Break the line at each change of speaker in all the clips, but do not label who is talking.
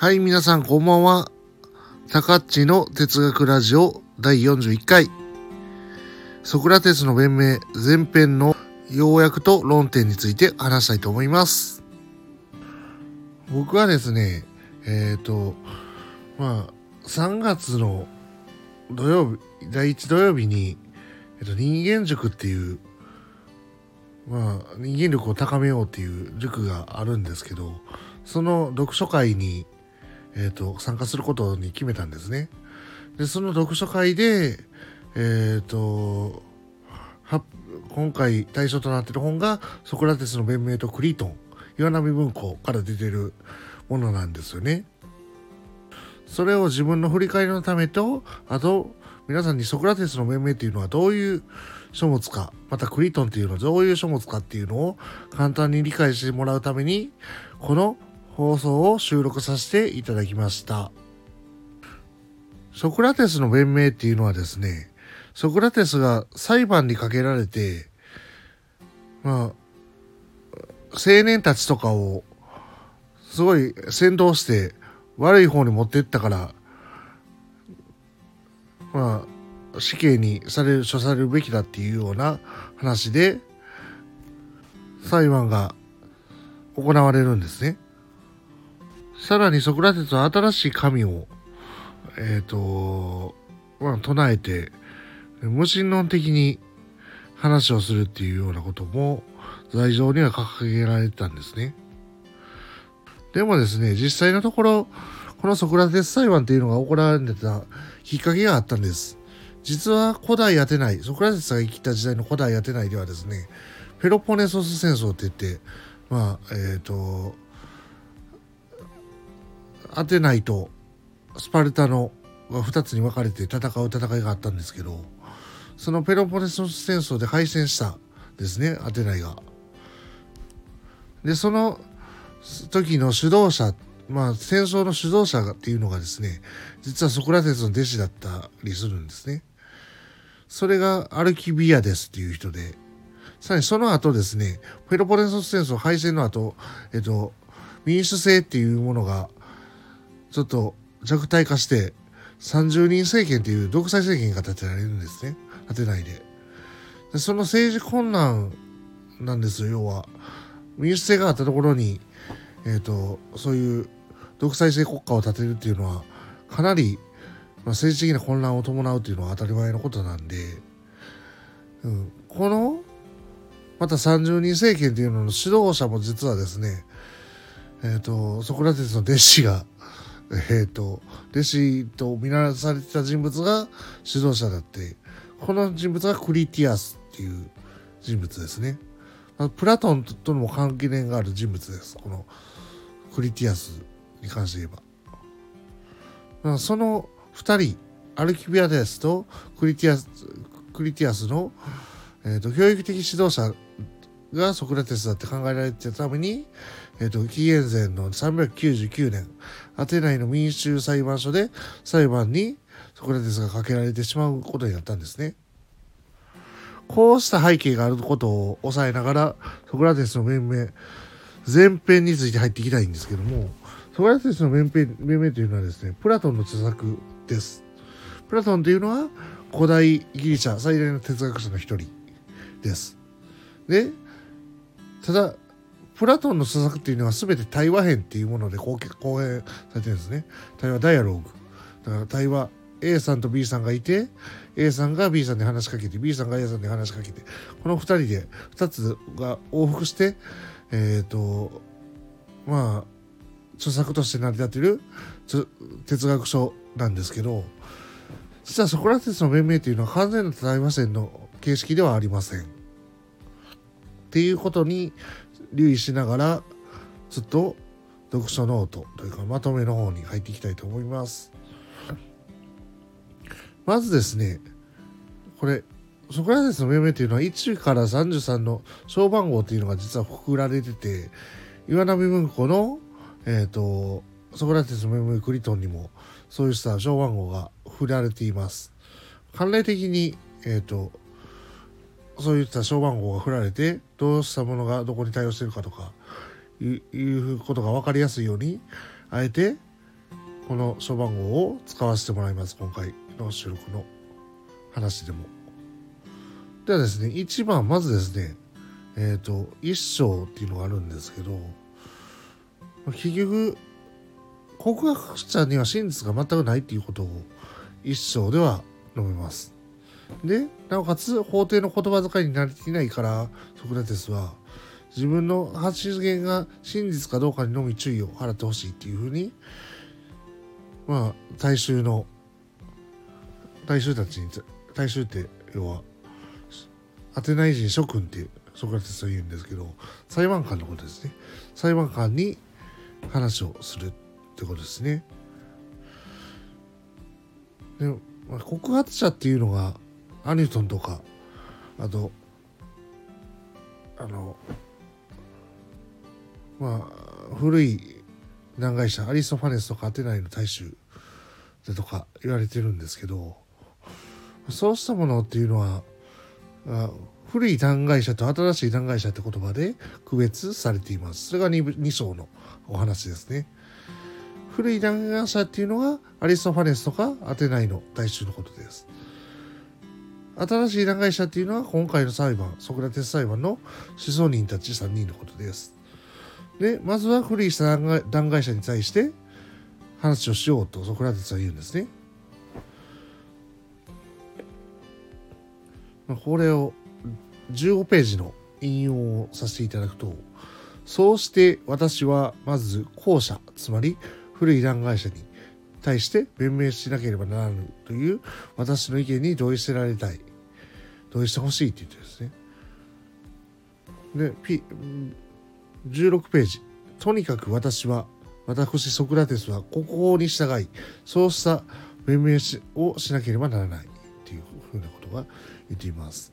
はい、皆さんこんばんは。タカッチの哲学ラジオ第41回。ソクラテスの弁明前編の要約と論点について話したいと思います。僕はですね、えっ、と、まあ、3月の土曜日、第1土曜日に、えっ、と、人間塾っていう、まあ、人間力を高めようっていう塾があるんですけど、その読書会に、えっ、と、参加することに決めたんですね。で、その読書会で、えっ、と、は今回対象となっている本が、ソクラテスの弁明とクリートン、岩波文庫から出てるものなんですよね。それを自分の振り返りのためと、あと、皆さんにソクラテスの弁明っていうのはどういう書物か、またクリトンっていうのはどういう書物かっていうのを簡単に理解してもらうために、この放送を収録させていただきました。ソクラテスの弁明っていうのはですね、ソクラテスが裁判にかけられて、まあ、青年たちとかをすごい先導して悪い方に持ってったから、まあ、死刑にされる、処されるべきだっていうような話で、裁判が行われるんですね。さらにソクラテスは新しい神を、えっ、と、まあ、唱えて、無神論的に話をするっていうようなことも、罪状には掲げられてたんですね。でもですね、実際のところ、このソクラテス裁判っていうのが行われてたきっかけがあったんです。実は古代アテナイ、ソクラテスが生きた時代の古代アテナイではですね、ペロポネソス戦争って言って、まあ、えっ、と、アテナイとスパルタの2つに分かれて戦う戦いがあったんですけど、そのペロポネソス戦争で敗戦したですね、アテナイが。で、その時の主導者、まあ戦争の主導者っていうのがですね、実はソクラテスの弟子だったりするんですね。それがアルキビアデスっていう人で、さらにその後ですね、ペロポネソス戦争敗戦の後、えっと、民主制っていうものがちょっと弱体化して、30人政権っていう独裁政権が立てられるんですね。立てないで。でその政治困難なんですよ、要は。民主制があったところに、えっ、と、そういう独裁制国家を立てるっていうのは、かなり、まあ、政治的な混乱を伴うっていうのは当たり前のことなんで、うん、この、また30人政権っていうのの指導者も実はですね、えっ、と、ソクラテスの弟子が、えっ、と、弟子と見習されてた人物が指導者だって、この人物がクリティアスっていう人物ですね。プラトンとのも関係がある人物です。このクリティアスに関して言えば。その二人、アルキビアデスとクリティアス、クリティアスの、えー、と教育的指導者がソクラテスだって考えられてたために、えー、と紀元前の399年アテナイの民衆裁判所で裁判にソクラテスがかけられてしまうことになったんですね。こうした背景があることを抑えながらソクラテスの弁明前編について入っていきたいんですけどもソクラテスの弁明弁明というのはですねプラトンの著作です。プラトンというのは古代ギリシャ最大の哲学者の一人です。でただプラトンの著作っていうのは全て対話編っていうもので公演されてるんですね。対話ダイアローグ。だから対話 A さんと B さんがいて A さんが B さんに話しかけて B さんが A さんに話しかけてこの2人で2つが往復してえっ、とまあ著作として成り立てる哲学書なんですけど実はソクラテスの弁明というのは完全な対話線の形式ではありません。っていうことに留意しながらずっと読書ノートというかまとめの方に入っていきたいと思います。まずですねこれソクラテスの弁明というのは1から33の章番号というのが実はくくられてて岩波文庫の、えー、とソクラテスの弁明クリトンにもそうした章番号が振られています。慣例的に、えー、とそういった小番号が振られてどうしたものがどこに対応しているかとかいうことが分かりやすいようにあえてこの書番号を使わせてもらいます今回の収録の話でも。ではですね1番まずですねえっ、ー、と一章っていうのがあるんですけど結局告白者には真実が全くないっていうことを一章では述べます。でなおかつ法廷の言葉遣いになれていないからソクラテスは自分の発言が真実かどうかにのみ注意を払ってほしいっていうふうにまあ大衆の大衆たちに大衆って要はアテナイ人諸君ってソクラテスは言うんですけど裁判官のことですね。裁判官に話をするってことですね。で、まあ、告発者っていうのがアニュトンとかあとあのまあ古い難会社アリストファネスとかアテナイの大衆でとか言われてるんですけどそうしたものっていうのは古い断崖者と新しい断崖者って言葉で区別されています。それが 2, 2章のお話ですね。古い断崖者っていうのがアリストファネスとかアテナイの大衆のことです。新しい断崖者っていうのは今回の裁判、ソクラテス裁判の思想人たち3人のことです。で、まずは古いした断崖者に対して話をしようとソクラテスは言うんですね。これを15ページの引用をさせていただくと、そうして私はまず後者、つまり古い断崖者に対して弁明しなければならぬという私の意見に同意してられたい。同意してほしいって言ってですね。で、P、16ページ。とにかく私は、私ソクラテスはここに従い、そうした弁明をしなければならないっていうふうなことが言っています。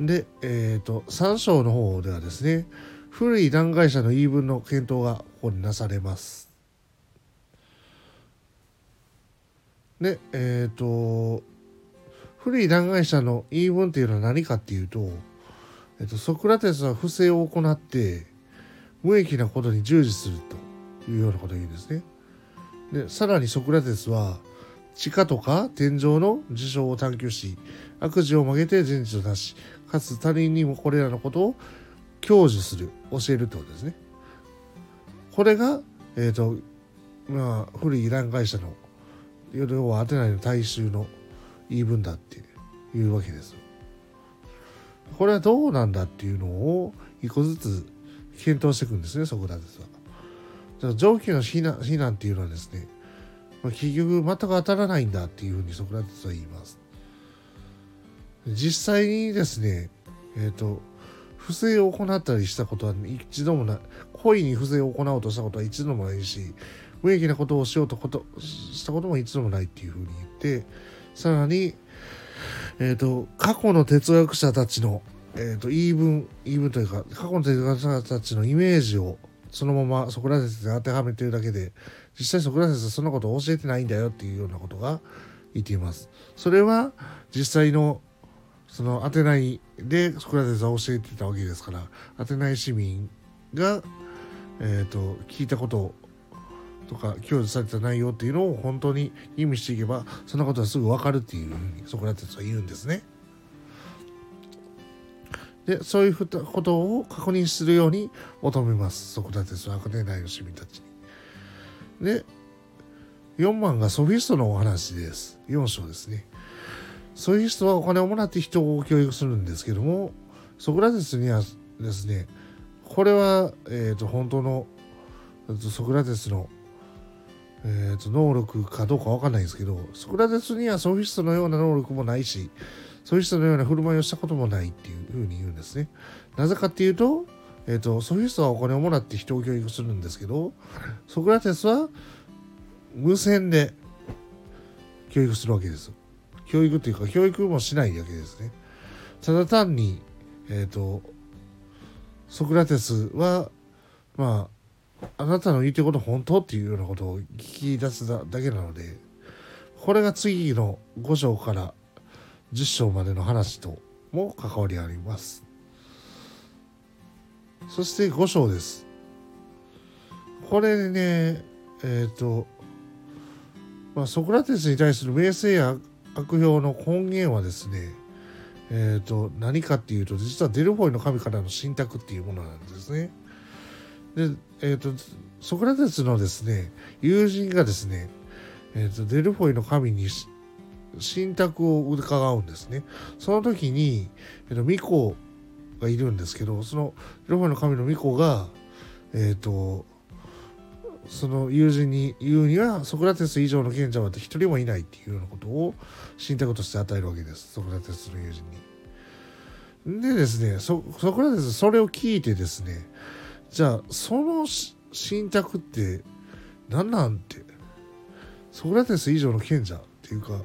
で、えっ、ー、と、3章の方ではですね、古い断崖者の言い分の検討がここになされます。で、えっ、ー、と、古い断崖者の言い分っていうのは何かっていうと、えっ、と、ソクラテスは不正を行って、無益なことに従事するというようなことを言うんですね。で、さらにソクラテスは、地下とか天井の事象を探求し、悪事を曲げて人事を出し、かつ他人にもこれらのことを享受する教えるってことですね。これが、えっ、ー、とまあ古いイラン会社の要はアテナイの大衆の言い分だっていうわけです。これはどうなんだっていうのを一個ずつ検討していくんですねソクラテスは。上記の非難非難っていうのはですね、ま、結局全く当たらないんだっていうふうにソクラテスは言います。実際にですね、えっ、ー、と、不正を行ったりしたことは一度もない、故意に不正を行おうとしたことは一度もないし、無益なことをしようとことしたことも一度もないっていうふうに言って、さらに、えっ、ー、と、過去の哲学者たちの、えっ、ー、と、言い分、言い分というか、過去の哲学者たちのイメージをそのままソクラテスで当てはめてるだけで、実際ソクラテスはそんなことを教えてないんだよっていうようなことが言っています。それは実際のそのアテナイでソクラテスは教えてたわけですからアテナイ市民が、えーと、聞いたこととか享受された内容っていうのを本当に意味していけばそんなことはすぐ分かるっていうふうにソクラテスは言うんですね。でそういうことを確認するように求めますソクラテスはアテナイの市民たちに。で4番がソフィストのお話です。4章ですね。そういう人はお金をもらって人を教育するんですけどもソクラテスにはですねこれは、えーと、本当のソクラテスの、えーと、能力かどうかわかんないんですけどソクラテスにはソフィストのような能力もないしソフィストのような振る舞いをしたこともないっていうふうに言うんですね。なぜかっていうと,、えーとソフィストはお金をもらって人を教育するんですけどソクラテスは無銭で教育するわけです。教育っていうか教育もしないわけですね。ただ単に、えっ、ー、とソクラテスはまああなたの言ってること本当っていうようなことを聞き出すだけなのでこれが次の5章から10章までの話とも関わりあります。そして5章です。これね、えっ、ー、と、まあ、ソクラテスに対する名声や悪評の根源はですね、えーと、何かっていうと実はデルフォイの神からの信託っていうものなんですね。で、えーと、ソクラテスのですね友人がですね、えーと、デルフォイの神に信託を伺うんですね。その時に、えー、と巫女がいるんですけどそのデルフォイの神の巫女がえっ、ー、とその友人に言うにはソクラテス以上の賢者は一人もいないっていうようなことを信託として与えるわけですソクラテスの友人に。でですねソクラテスそれを聞いてですねじゃあその信託って何なんてソクラテス以上の賢者っていうか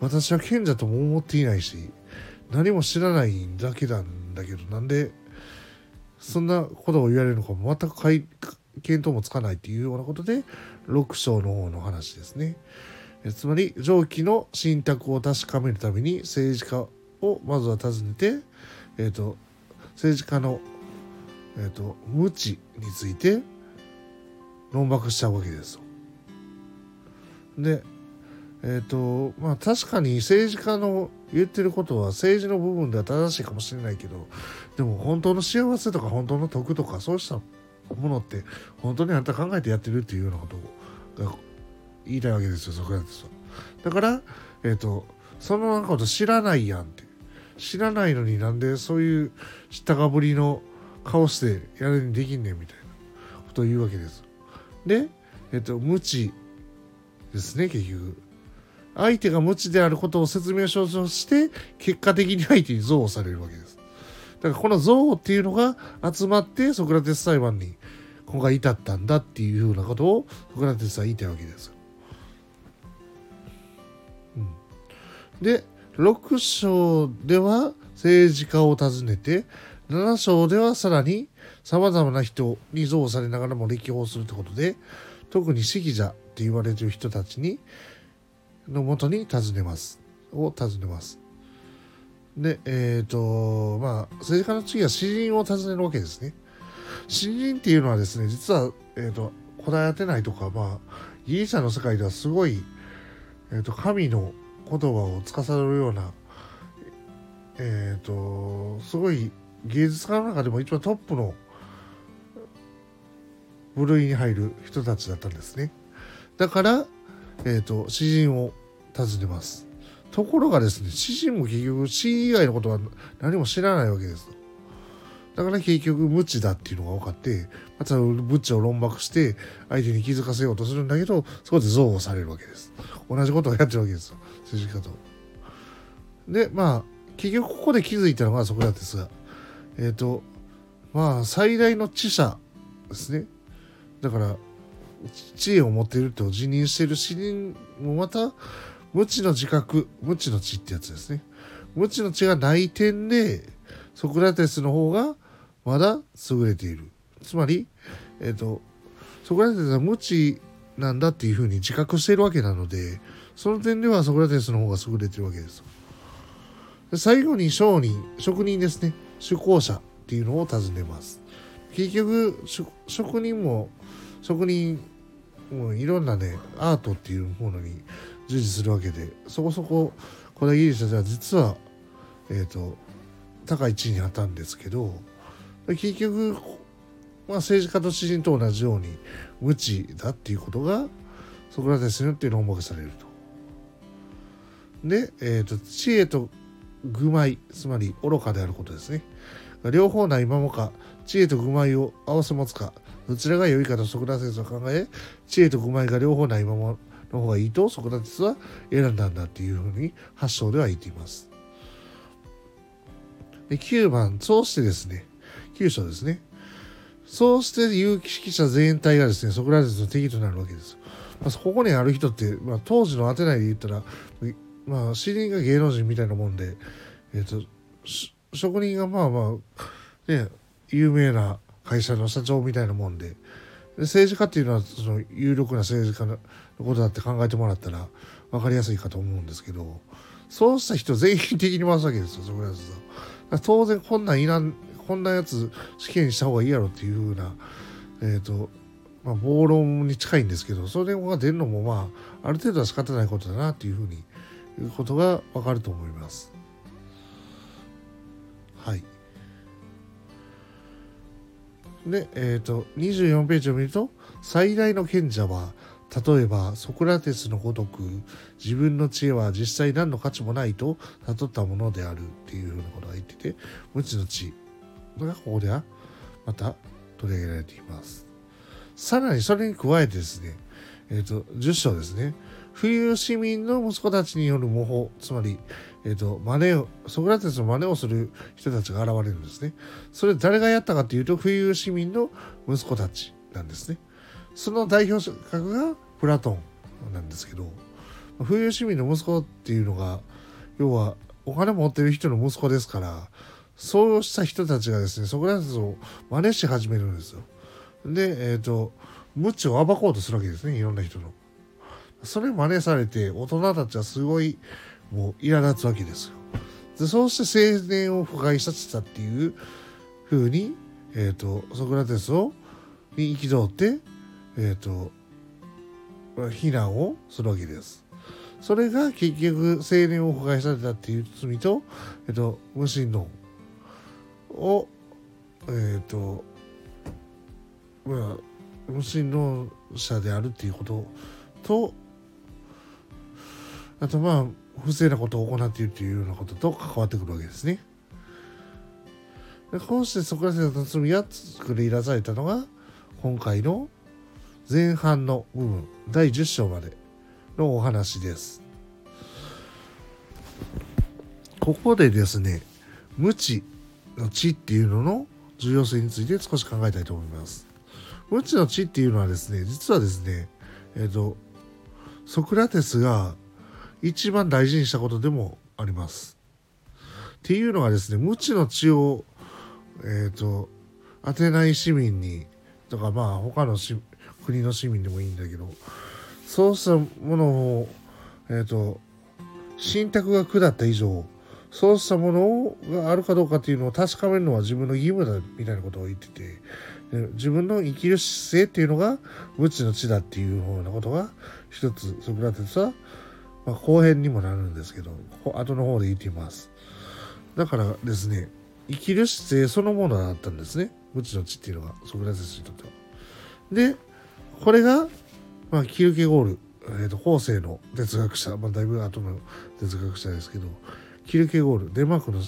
私は賢者とも思っていないし何も知らないだけなんだけどなんでそんなことを言われるのかも全く見当もつかないっていうようなことで6章の方の話ですねえ。つまり上記の信託を確かめるために政治家をまずは訪ねて、えーと、政治家の、えーと、無知について論駁しちゃうわけです。でえっ、ー、とまあ確かに政治家の言ってることは政治の部分では正しいかもしれないけどでも本当の幸せとか本当の得とかそうしたものって本当にあんた考えてやってるっていうようなことが言いたいわけですよソクラテスは。だからえっ、ー、とそのなんかこと知らないやんって知らないのになんでそういう知ったかぶりの顔してやるにできんねんみたいなことを言うわけです。で、えっ、と無知ですね結局。相手が無知であることを説明書として結果的に相手に憎悪されるわけです。だからこの憎悪っていうのが集まってソクラテス裁判に今回至ったんだっていうふうなことをソクラテスは言いたいわけです。うん、で6章では政治家を訪ねて7章ではさらにさまざまな人に憎悪されながらも歴訪するってことで特に識者って言われてる人たちにのもとに尋ねますを尋ねます。で、えっ、ー、と、まあ、政治家の次は詩人を訪ねるわけですね。詩人っていうのはですね、実は、えっ、ー、と、古代アテナイとか、まあ、ギリシャの世界ではすごい、えっ、ー、と、神の言葉を司るような、えっ、と、すごい芸術家の中でも一番トップの部類に入る人たちだったんですね。だから、えっ、と、詩人を訪ねます。ところがですね、知人も結局死以外のことは何も知らないわけです。だから結局無知だっていうのが分かって、また無知を論駁して相手に気づかせようとするんだけど、そこで憎悪されるわけです。同じことをやってるわけですよ。政治家と。で、まあ、結局ここで気づいたのがそこなんですが、えっ、ー、と、まあ、最大の知者ですね。だから、知恵を持っていると自認している詩人もまた無知の自覚、無知の知ってやつですね。無知の知がない点で、ソクラテスの方がまだ優れている。つまり、えっ、ー、と、ソクラテスは無知なんだっていうふうに自覚しているわけなので、その点ではソクラテスの方が優れているわけです。最後に商人、職人ですね。出向者っていうのを尋ねます。結局、職人も、職人もいろんなね、アートっていうものに従事するわけでそこそこ古代ギリシャでは実は、えーと、高い地位にあったんですけど結局、まあ、政治家と詩人と同じように無知だっていうことがソクラテスによって論駁されると。で、えーと、知恵と愚昧つまり愚かであることですね。両方ないままか知恵と愚昧を合わせ持つかどちらが良いかとソクラテスは考え知恵と愚昧が両方ないままの方がいいとソクラテスは選んだんだっていうふうに発想では言っています。で9番、そうしてですね、9章ですね。そうして有識者全体がですね、ソクラテスの敵となるわけです。まあ、ここにある人って、まあ、当時のアテナイで言ったら、まあ、死人が芸能人みたいなもんで、えっ、ー、と、職人がまあまあ、ね、有名な会社の社長みたいなもんで、政治家っていうのはその有力な政治家のことだって考えてもらったら分かりやすいかと思うんですけどそうした人全員的に回すわけですよそこやつは。当然こんなんいらんこんなやつ死刑にした方がいいやろっていうふうな、えーとまあ、暴論に近いんですけどそれが出るのもまあある程度は仕方ないことだなっていうふうにいうことがわかると思います。はい。で、えっ、ー、と24ページを見ると最大の賢者は例えばソクラテスのごとく自分の知恵は実際何の価値もないと悟ったものであるっていうふうなことが言ってて無知の知がここではまた取り上げられています。さらにそれに加えてですね、えっ、ー、と、10章ですね。富裕市民の息子たちによる模倣、つまり、えっ、ー、と、真似を、ソクラテスの真似をする人たちが現れるんですね。それ誰がやったかというと、富裕市民の息子たちなんですね。その代表格がプラトンなんですけど、富裕市民の息子っていうのが、要はお金持ってる人の息子ですから、そうした人たちがですね、ソクラテスを真似し始めるんですよ。で、えっ、ー、と、無知を暴こうとするわけですね、いろんな人の。それ真似されて、大人たちはすごい、もう、苛立つわけですよ。で、そうして青年を腐敗させたっていうふうに、えっ、ー、と、ソクラテスを、に憤って、えっ、ー、と、非難をするわけです。それが結局、青年を腐敗されたっていう罪と、えっ、と、無神論を、えっ、と、まあ、無神論者であるっていうこととあとまあ不正なことを行っているというようなことと関わってくるわけですね。でこうしてソクラテスの罪が作り出されたのが今回の前半の部分第10章までのお話です。ここでですね無知の知っていうのの重要性について少し考えたいと思います。無知の知っていうのはですね、実はですね、えっ、ー、と、ソクラテスが一番大事にしたことでもあります。っていうのがですね、無知の知を、え、ー、と、当てない市民に、とかまあ他の国の市民でもいいんだけど、そうしたものを、えっ、ー、と、信託が下った以上、そうしたものがあるかどうかっていうのを確かめるのは自分の義務だみたいなことを言ってて、自分の生きる姿勢っていうのが無知の知だっていうようなことが一つソクラテスは、まあ、後編にもなるんですけど後の方で言っています。だからですね生きる姿勢そのものだったんですね。無知の知っていうのがソクラテスにとっては。でこれが、まあ、キルケゴール、えーと、後世の哲学者、まあ、だいぶ後の哲学者ですけどキルケゴールデンマークの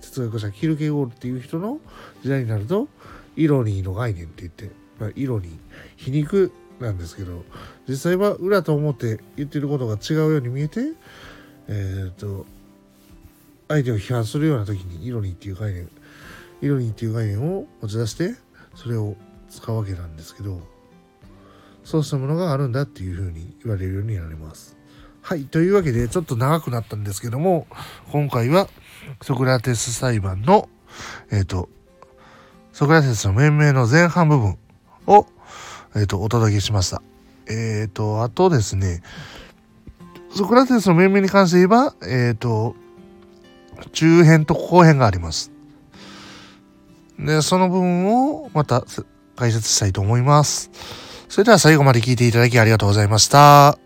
哲学者キルケゴールっていう人の時代になるとイロニーの概念って言って、まあ、イロニー皮肉なんですけど実際は裏と思って言ってることが違うように見えてえっ、と相手を批判するような時にイロニーっていう概念イロニーっていう概念を持ち出してそれを使うわけなんですけどそうしたものがあるんだっていうふうに言われるようになります。はい。というわけで、ちょっと長くなったんですけども、今回はソクラテス裁判の、えっ、と、ソクラテスの命名の前半部分を、えっ、ー、と、お届けしました。えっ、ー、と、あとですね、ソクラテスの命名に関して言えば、えっ、と、中編と後編があります。で、その部分をまた解説したいと思います。それでは最後まで聞いていただきありがとうございました。